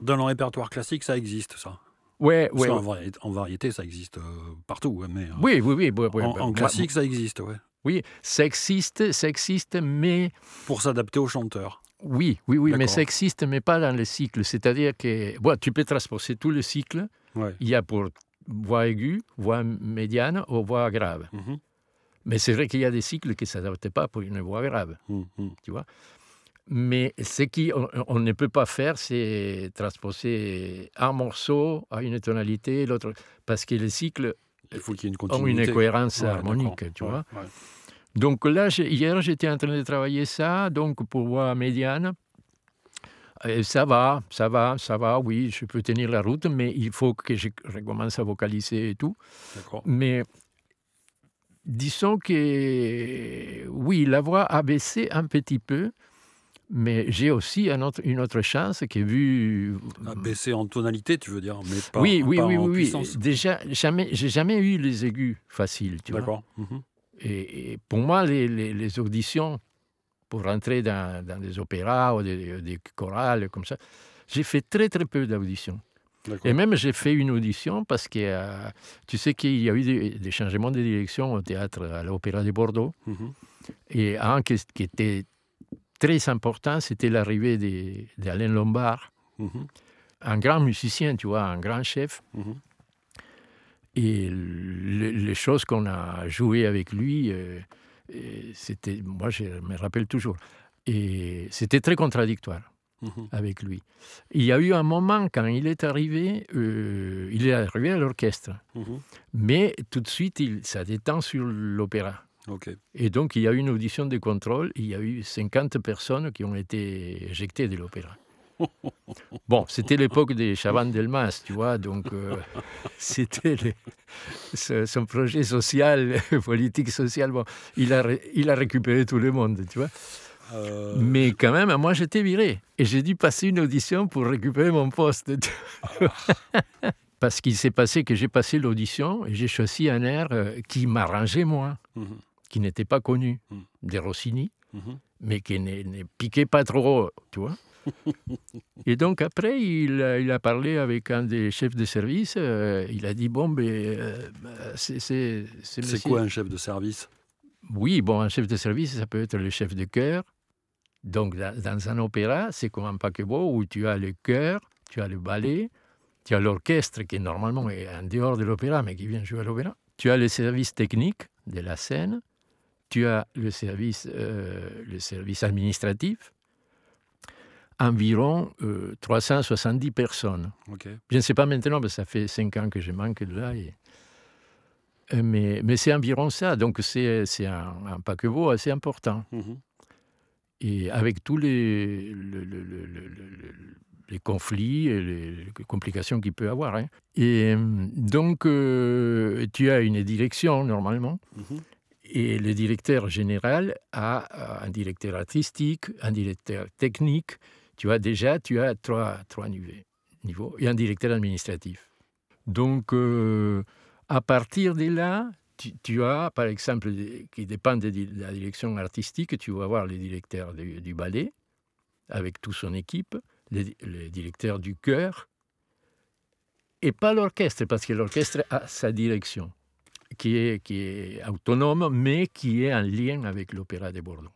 Dans le répertoire classique, ça existe, ça. Ouais, ouais. en variété, ça existe euh, partout. Mais, euh, Oui, oui, oui. oui, oui, en, bah, en classique, ça existe, ouais. Oui, ça existe, ça existe, mais Pour s'adapter aux chanteurs. oui, oui, oui, mais ça existe, mais pas dans le cycle. C'est-à-dire que bon, tu peux transposer tout le cycle. Ouais. Il y a pour voix aiguë, voix médiane ou voix grave. Mhm, Mais c'est vrai qu'il y a des cycles qui ne s'adaptent pas pour une voix grave. mhm, mhm. Mais ce qu'on on ne peut pas faire, c'est transposer un morceau à une tonalité, l'autre. Parce que les cycles Il faut qu'il y ait une ont une cohérence Ouais, harmonique, tu Ouais, vois. ouais. Donc là, hier, j'étais en train de travailler ça, donc pour voix médiane. Et ça va, ça va, ça va, oui, je peux tenir la route, mais il faut que je recommence à vocaliser et tout. D'accord. Mais disons que oui, la voix a baissé un petit peu, mais j'ai aussi un autre- une autre chance qui est vu. À baisser en tonalité, tu veux dire, mais pas, oui, oui, pas oui, en oui, oui. Déjà, jamais, j'ai jamais eu les aigus faciles, tu vois. D'accord. mhm. Et, et pour moi, les, les- les auditions pour rentrer dans, dans des opéras ou des, des chorales comme ça, j'ai fait très très peu d'auditions. Et même j'ai fait une audition parce que euh, tu sais qu'il y a eu des, des changements de direction au théâtre à l'Opéra de Bordeaux. Mhm. Et un qui, qui était très important, c'était l'arrivée d'Alain Lombard, Mhm. un grand musicien, tu vois, un grand chef. Mhm. Et le- les choses qu'on a jouées avec lui, euh, c'était, moi je me rappelle toujours, et c'était très contradictoire Mhm. avec lui. Il y a eu un moment quand il est arrivé, euh, il est arrivé à l'orchestre, Mhm. mais tout de suite il, ça détend sur l'opéra. Et donc il y a eu une audition de contrôle, il y a eu 50 personnes qui ont été éjectées de l'opéra. Bon, c'était l'époque des Chavannes-Delmas, tu vois, donc euh, c'était son projet social, politique social. Bon, il a, ré- il a récupéré tout le monde, tu vois. Euh, Mais quand même, moi, j'étais viré. Et j'ai dû passer une audition pour récupérer mon poste. Parce qu'il s'est passé que j'ai passé l'audition et j'ai choisi un air euh, qui m'arrangeait moins, mhm. qui n'était pas connu, Mm. de Rossini, Mhm. mais qui ne, ne piquait pas trop, tu vois. Et donc après, il, a- il a parlé avec un des chefs de service. euh, il a dit bon, ben, euh, bah, c'est c'est- quoi un chef de service? Oui, bon, un chef de service, ça peut être le chef de chœur. Donc, dans, un opéra, c'est comme un paquebot où tu as le chœur, tu as le ballet, tu as l'orchestre qui normalement est en dehors de l'opéra, mais qui vient jouer à l'opéra. Tu as le service technique de la scène, tu as le service, euh, le service administratif, environ euh, 370 personnes. Ok. Je ne sais pas maintenant, parce que ça fait cinq ans que je manque de là. et- Euh, Mais, mais c'est environ ça. Donc c'est c'est un, un paquebot assez important. Mhm. Et avec tous les, le- le- le- le- le- le- les conflits et les, les complications qu'il peut avoir. hein. Et euh, donc, euh, tu as une direction normalement. Mhm. Et le directeur général a euh, un directeur artistique, un directeur technique. Tu as déjà tu as trois, trois niveaux, niveaux et un directeur administratif. Donc, euh, à partir de là, tu, as, par exemple, qui dépend de la direction artistique, tu vas avoir le directeur du, ballet, avec toute son équipe, le, le directeur du chœur, et pas l'orchestre, parce que l'orchestre a sa direction qui est, qui est autonome, mais qui est en lien avec l'Opéra de Bordeaux.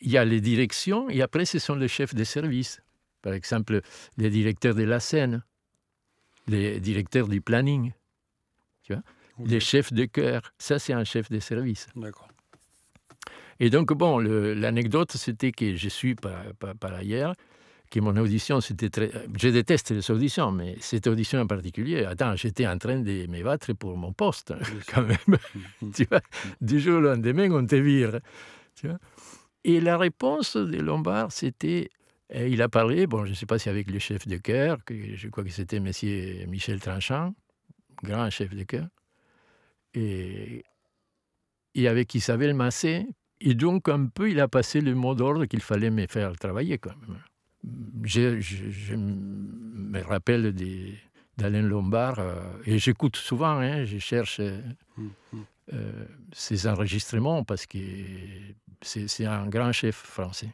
Il y a les directions, et après, ce sont les chefs de service. Par exemple, les directeurs de la scène, les directeurs du planning, tu vois. Les chefs de chœur. Ça, c'est un chef de service. D'accord. Et donc, bon, l'anecdote, c'était que je suis par, par, par ailleurs, que mon audition, c'était très... Je déteste les auditions, mais cette audition en particulier, attends, j'étais en train de me battre pour mon poste, quand même. tu vois, du jour au lendemain, on te vire. Tu vois. Et la réponse de Lombard, c'était... Il a parlé, bon, je ne sais pas si avec le chef de chœur, que je crois que c'était monsieur Michel Tranchant, grand chef de chœur, et, et avec Isabelle Massé, et donc, un peu, il a passé le mot d'ordre qu'il fallait me faire travailler quand même. Je, je- je me rappelle d'Alain Lombard, euh, et j'écoute souvent, hein, je cherche euh, Mhm. ces enregistrements parce que c'est un grand chef français.